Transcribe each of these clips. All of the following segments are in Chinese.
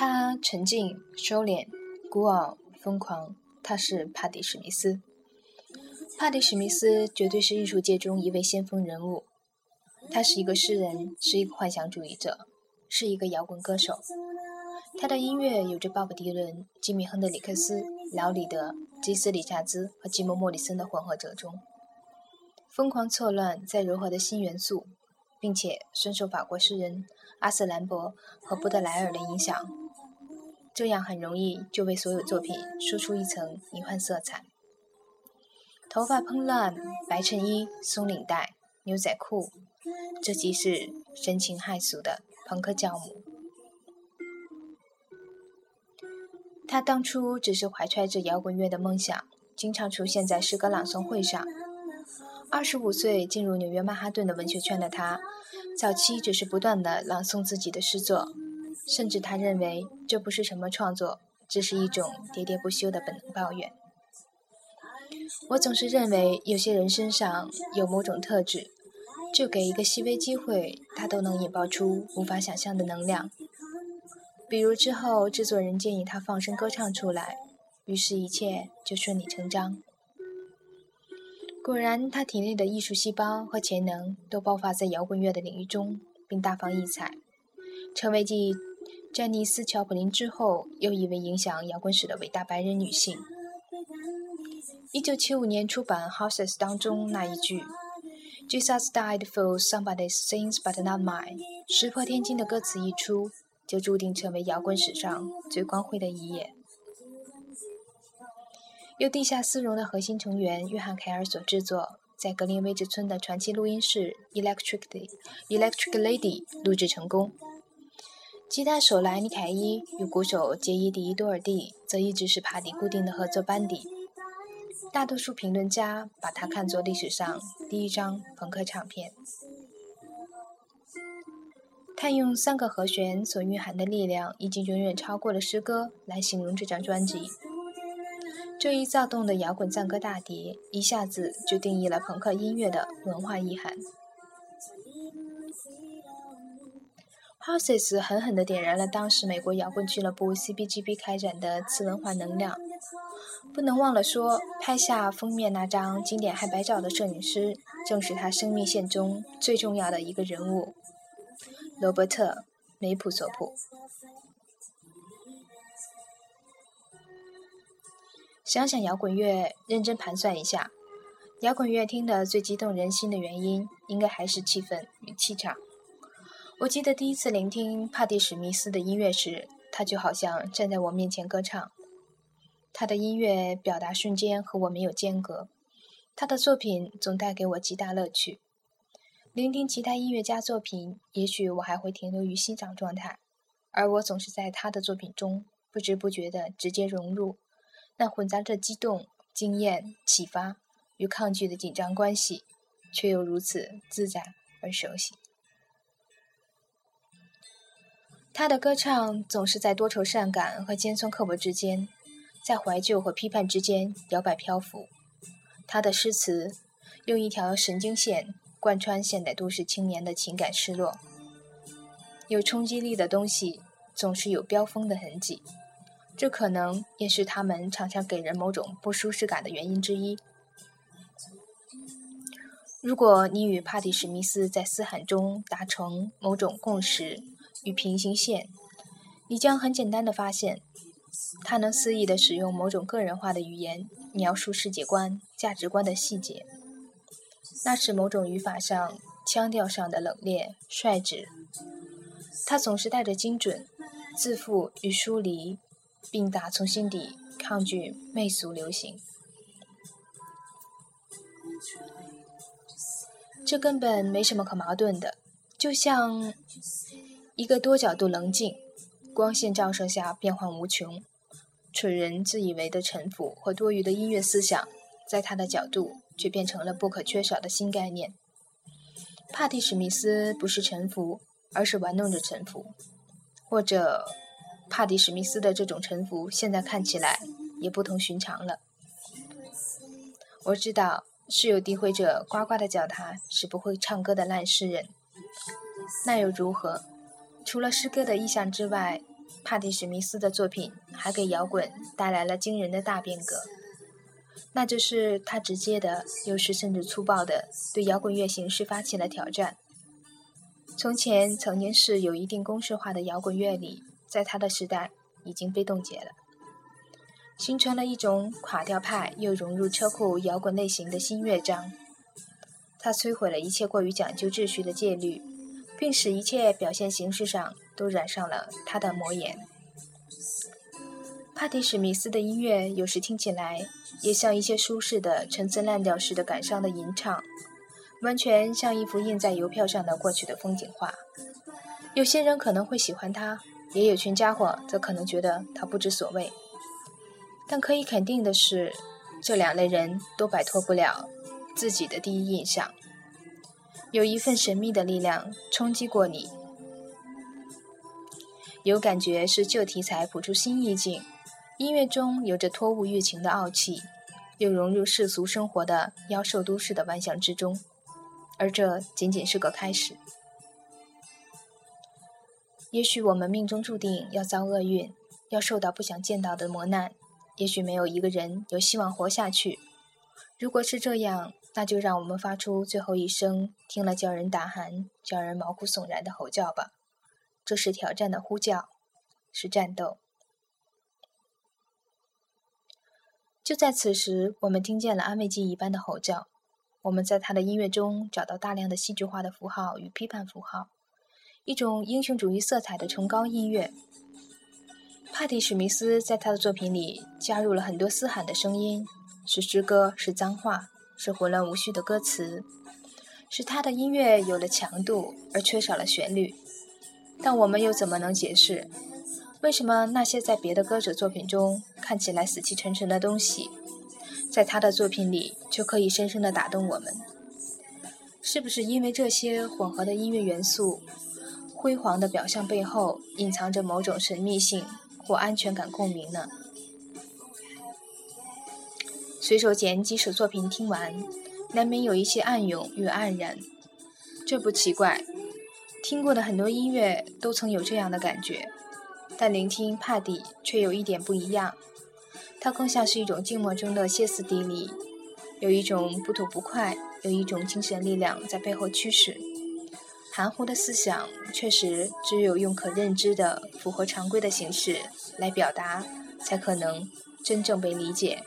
他沉静、收敛、孤傲、疯狂。他是帕蒂·史密斯。帕蒂·史密斯绝对是艺术界中一位先锋人物。他是一个诗人，是一个幻想主义者，是一个摇滚歌手。他的音乐有着鲍勃·迪伦、吉米·亨德里克斯、劳里德、基斯·里查兹和吉姆·莫里森的混合折中，疯狂错乱，在柔和的新元素，并且深受法国诗人阿瑟·兰博和布德莱尔的影响。这样很容易就为所有作品输出一层迷幻色彩。头发蓬乱，白衬衣，松领带，牛仔裤，这即是神情骇俗的朋克教母。他当初只是怀揣着摇滚乐的梦想，经常出现在诗歌朗诵会上。二十五岁进入纽约曼哈顿的文学圈的他，早期只是不断的朗诵自己的诗作。甚至他认为这不是什么创作，只是一种喋喋不休的本能抱怨。我总是认为有些人身上有某种特质，就给一个细微机会，他都能引爆出无法想象的能量。比如之后制作人建议他放声歌唱出来，于是一切就顺理成章。果然，他体内的艺术细胞和潜能都爆发在摇滚乐的领域中，并大放异彩，成为继。詹妮斯·乔普林之后，又一位影响摇滚史的伟大白人女性。一九七五年出版《Houses》当中那一句 “Jesus died for somebody's sins, but not mine”，石破天惊的歌词一出，就注定成为摇滚史上最光辉的一页。由地下丝绒的核心成员约翰·凯尔所制作，在格林威治村的传奇录音室 “Electric Electric Lady” 录制成功。吉他手莱尼·凯伊与鼓手杰伊·迪多尔蒂则一直是帕迪固定的合作班底。大多数评论家把它看作历史上第一张朋克唱片。他用三个和弦所蕴含的力量，已经远远超过了诗歌来形容这张专辑。这一躁动的摇滚赞歌大碟，一下子就定义了朋克音乐的文化意涵。Houses 狠狠地点燃了当时美国摇滚俱乐部 CBGB 开展的次文化能量。不能忘了说，拍下封面那张经典黑白照的摄影师，正是他生命线中最重要的一个人物——罗伯特·梅普索普。想想摇滚乐，认真盘算一下，摇滚乐听得最激动人心的原因，应该还是气氛与气场。我记得第一次聆听帕蒂·史密斯的音乐时，他就好像站在我面前歌唱。他的音乐表达瞬间和我没有间隔，他的作品总带给我极大乐趣。聆听其他音乐家作品，也许我还会停留于欣赏状态，而我总是在他的作品中不知不觉地直接融入，那混杂着激动、惊艳、启发与抗拒的紧张关系，却又如此自在而熟悉。他的歌唱总是在多愁善感和尖酸刻薄之间，在怀旧和批判之间摇摆漂浮。他的诗词用一条神经线贯穿现代都市青年的情感失落。有冲击力的东西总是有飙风的痕迹，这可能也是他们常常给人某种不舒适感的原因之一。如果你与帕蒂·史密斯在嘶喊中达成某种共识，与平行线，你将很简单的发现，他能肆意的使用某种个人化的语言描述世界观、价值观的细节。那是某种语法上、腔调上的冷冽、率直。他总是带着精准、自负与疏离，并打从心底抗拒媚俗流行。这根本没什么可矛盾的，就像……一个多角度棱镜，光线照射下变幻无穷。蠢人自以为的臣服和多余的音乐思想，在他的角度却变成了不可缺少的新概念。帕蒂·史密斯不是臣服，而是玩弄着臣服。或者，帕蒂·史密斯的这种臣服，现在看起来也不同寻常了。我知道，是有诋毁者呱呱的叫他是不会唱歌的烂诗人。那又如何？除了诗歌的意象之外，帕蒂·史密斯的作品还给摇滚带来了惊人的大变革，那就是他直接的，有时甚至粗暴的对摇滚乐形式发起了挑战。从前曾经是有一定公式化的摇滚乐理，在他的时代已经被冻结了，形成了一种垮掉派又融入车库摇滚类型的新乐章。他摧毁了一切过于讲究秩序的戒律，并使一切表现形式上都染上了他的魔眼。帕蒂·史密斯的音乐有时听起来也像一些舒适的陈词滥调式的感伤的吟唱，完全像一幅印在邮票上的过去的风景画。有些人可能会喜欢他，也有群家伙则可能觉得他不知所谓。但可以肯定的是，这两类人都摆脱不了。自己的第一印象，有一份神秘的力量冲击过你，有感觉是旧题材谱出新意境，音乐中有着托物欲情的傲气，又融入世俗生活的妖兽都市的万象之中，而这仅仅是个开始。也许我们命中注定要遭厄运，要受到不想见到的磨难，也许没有一个人有希望活下去。如果是这样，那就让我们发出最后一声听了叫人打寒、叫人毛骨悚然的吼叫吧！这是挑战的呼叫，是战斗。就在此时，我们听见了安慰剂一般的吼叫。我们在他的音乐中找到大量的戏剧化的符号与批判符号，一种英雄主义色彩的崇高音乐。帕蒂·史密斯在他的作品里加入了很多嘶喊的声音，是诗歌，是脏话。是混乱无序的歌词，使他的音乐有了强度而缺少了旋律。但我们又怎么能解释，为什么那些在别的歌者作品中看起来死气沉沉的东西，在他的作品里却可以深深地打动我们？是不是因为这些混合的音乐元素、辉煌的表象背后隐藏着某种神秘性或安全感共鸣呢？随手捡几首作品听完，难免有一些暗涌与黯然。这不奇怪，听过的很多音乐都曾有这样的感觉。但聆听帕蒂却有一点不一样，它更像是一种静默中的歇斯底里，有一种不吐不快，有一种精神力量在背后驱使。含糊的思想确实只有用可认知的、符合常规的形式来表达，才可能真正被理解。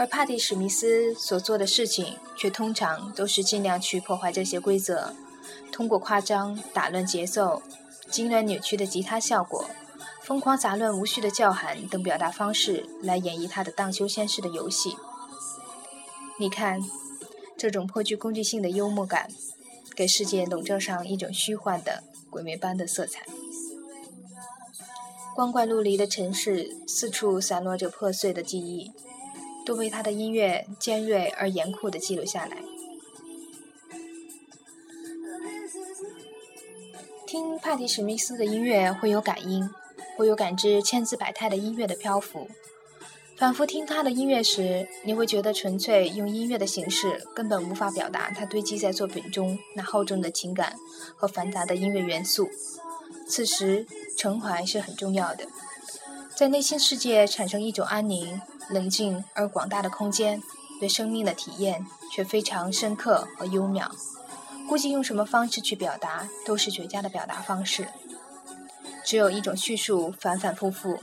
而帕蒂·史密斯所做的事情，却通常都是尽量去破坏这些规则，通过夸张、打乱节奏、极端扭曲的吉他效果、疯狂杂乱无序的叫喊等表达方式来演绎他的荡秋千式的游戏。你看，这种颇具攻击性的幽默感，给世界笼罩上一种虚幻的鬼魅般的色彩。光怪陆离的城市，四处散落着破碎的记忆。都被他的音乐尖锐而严酷地记录下来。听帕蒂·史密斯的音乐会有感应，会有感知千姿百态的音乐的漂浮。反复听他的音乐时，你会觉得纯粹用音乐的形式根本无法表达他堆积在作品中那厚重的情感和繁杂的音乐元素。此时，诚怀是很重要的，在内心世界产生一种安宁。冷静而广大的空间，对生命的体验却非常深刻和优渺。估计用什么方式去表达，都是绝佳的表达方式。只有一种叙述，反反复复，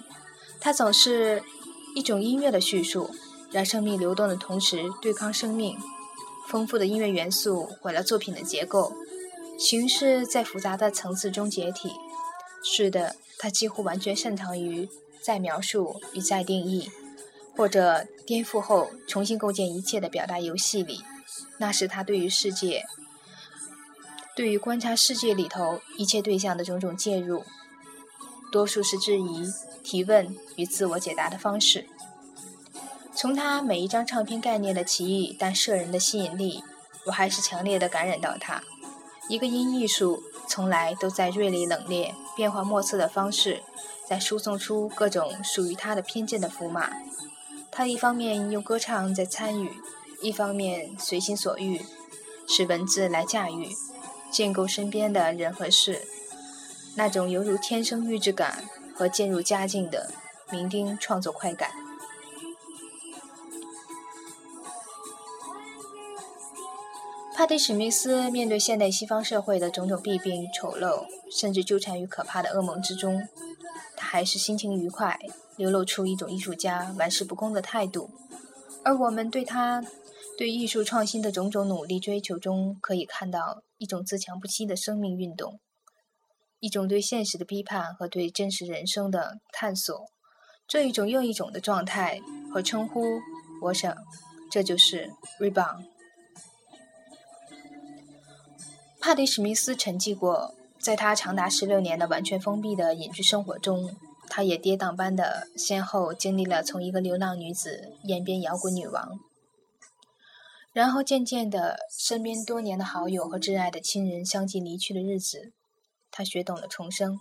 它总是一种音乐的叙述，让生命流动的同时对抗生命。丰富的音乐元素毁了作品的结构，形式在复杂的层次中解体。是的，它几乎完全擅长于再描述与再定义。或者颠覆后重新构建一切的表达游戏里，那是他对于世界、对于观察世界里头一切对象的种种介入，多数是质疑、提问与自我解答的方式。从他每一张唱片概念的奇异但摄人的吸引力，我还是强烈的感染到他。一个音艺术从来都在锐利冷冽、变化莫测的方式，在输送出各种属于他的偏见的符码。他一方面用歌唱在参与，一方面随心所欲，使文字来驾驭，建构身边的人和事。那种犹如天生预知感和渐入佳境的酩酊创作快感。帕蒂·史密斯面对现代西方社会的种种弊病丑陋，甚至纠缠于可怕的噩梦之中，还是心情愉快，流露出一种艺术家玩世不恭的态度。而我们对他对艺术创新的种种努力追求中，可以看到一种自强不息的生命运动，一种对现实的批判和对真实人生的探索。这一种又一种的状态和称呼，我想，这就是 rebound。帕迪·史密斯沉寂过，在他长达十六年的完全封闭的隐居生活中，他也跌宕般的先后经历了从一个流浪女子演变摇滚女王，然后渐渐的，身边多年的好友和挚爱的亲人相继离去的日子，他学懂了重生。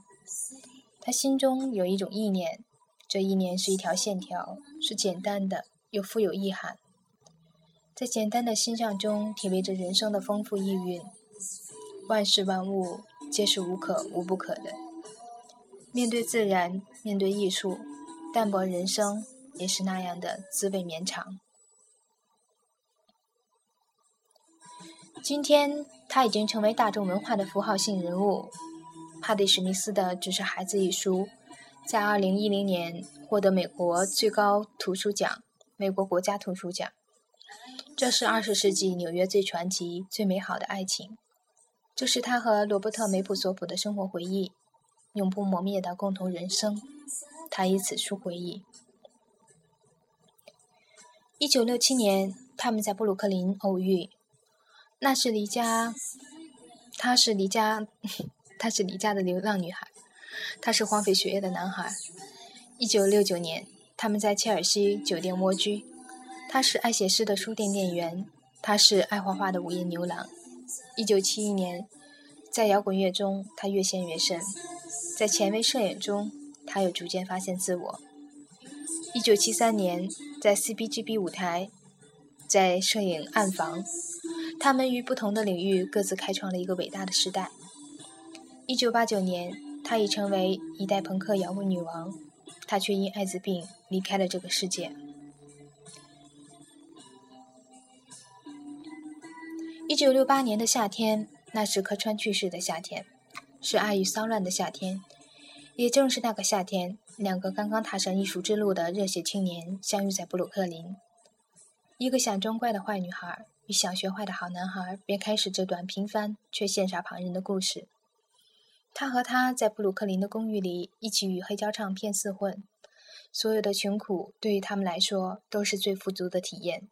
他心中有一种意念，这意念是一条线条，是简单的又富有意涵，在简单的心象中体味着人生的丰富意蕴。万事万物皆是无可无不可的。面对自然，面对艺术，淡泊人生也是那样的滋味绵长。今天，他已经成为大众文化的符号性人物。帕蒂·史密斯的《只是孩子》一书，在2010年获得美国最高图书奖——美国国家图书奖。这是20世纪纽约最传奇、最美好的爱情。这是他和罗伯特·梅普索普的生活回忆，永不磨灭的共同人生。他以此书回忆：一九六七年，他们在布鲁克林偶遇。那是离家，他是离家，他是离家的流浪女孩，他是荒废学业的男孩。一九六九年，他们在切尔西酒店蜗居。他是爱写诗的书店店员，他是爱画画的午夜牛郎。一九七一年，在摇滚乐中，他越陷越深；在前卫摄影中，他又逐渐发现自我。一九七三年，在 CBGB 舞台，在摄影暗房，他们于不同的领域各自开创了一个伟大的时代。一九八九年，他已成为一代朋克摇滚女王，她却因艾滋病离开了这个世界。一九六八年的夏天，那是柯川去世的夏天，是爱与骚乱的夏天。也正是那个夏天，两个刚刚踏上艺术之路的热血青年相遇在布鲁克林。一个想装乖的坏女孩与想学坏的好男孩，便开始这段平凡却羡煞旁人的故事。他和她在布鲁克林的公寓里一起与黑胶唱片厮混，所有的穷苦对于他们来说都是最富足的体验。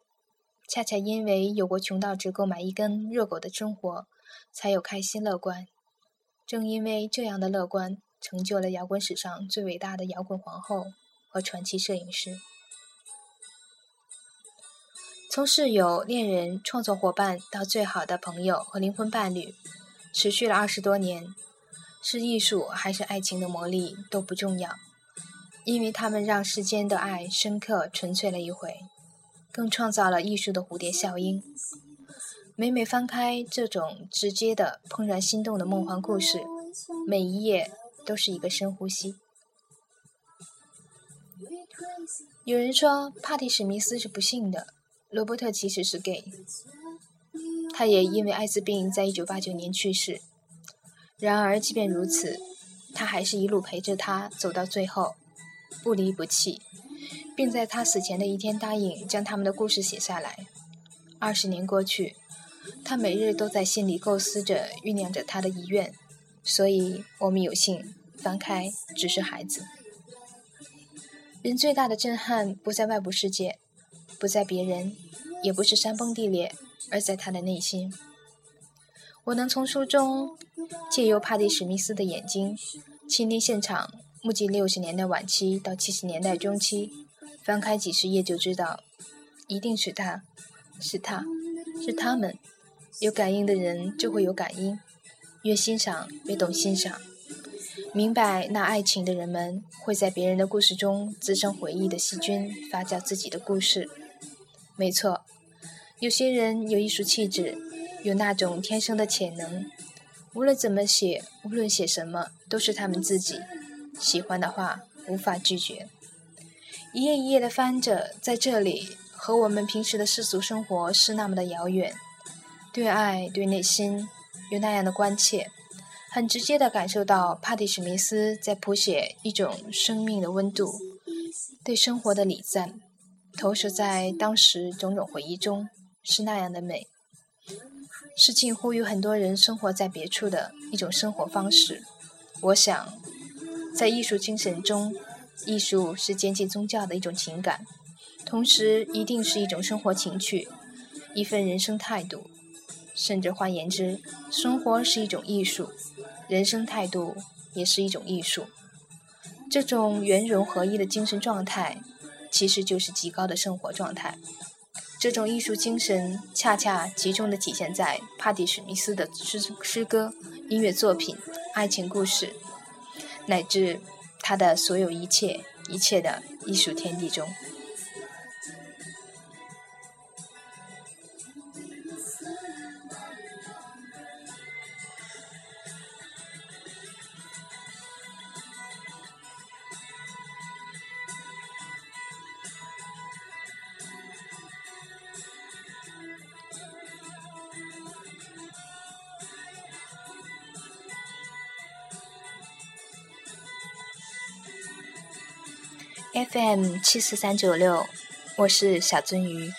恰恰因为有过穷到只够买一根热狗的生活，才有开心乐观。正因为这样的乐观，成就了摇滚史上最伟大的摇滚皇后和传奇摄影师。从室友、恋人、创作伙伴到最好的朋友和灵魂伴侣，持续了二十多年。是艺术还是爱情的魔力都不重要，因为他们让世间的爱深刻纯粹了一回。更创造了艺术的蝴蝶效应。每每翻开这种直接的、怦然心动的梦幻故事，每一页都是一个深呼吸。有人说，帕蒂·史密斯是不幸的。罗伯特其实是 gay，他也因为艾滋病在一九八九年去世。然而，即便如此，他还是一路陪着他走到最后，不离不弃。并在他死前的一天答应将他们的故事写下来。二十年过去，他每日都在心里构思着、酝酿着他的遗愿。所以，我们有幸翻开，只是孩子。人最大的震撼不在外部世界，不在别人，也不是山崩地裂，而在他的内心。我能从书中借由帕蒂·史密斯的眼睛，亲临现场，目击六十年代晚期到七十年代中期。翻开几十页就知道，一定是他，是他，是他们。有感应的人就会有感应，越欣赏越懂欣赏。明白那爱情的人们会在别人的故事中滋生回忆的细菌，发酵自己的故事。没错，有些人有艺术气质，有那种天生的潜能，无论怎么写，无论写什么，都是他们自己喜欢的话，无法拒绝。一页一页的翻着，在这里和我们平时的世俗生活是那么的遥远。对爱，对内心有那样的关切，很直接的感受到帕蒂·史密斯在谱写一种生命的温度，对生活的礼赞，投射在当时种种回忆中，是那样的美，是近乎于很多人生活在别处的一种生活方式。我想，在艺术精神中，艺术是接近宗教的一种情感，同时一定是一种生活情趣，一份人生态度。甚至换言之，生活是一种艺术，人生态度也是一种艺术。这种圆融合一的精神状态，其实就是极高的生活状态。这种艺术精神，恰恰集中的体现在帕蒂·史密斯的诗诗歌、音乐作品、爱情故事，乃至他的所有一切一切的艺术天地中。FM 七四三九六，我是小鳟鱼。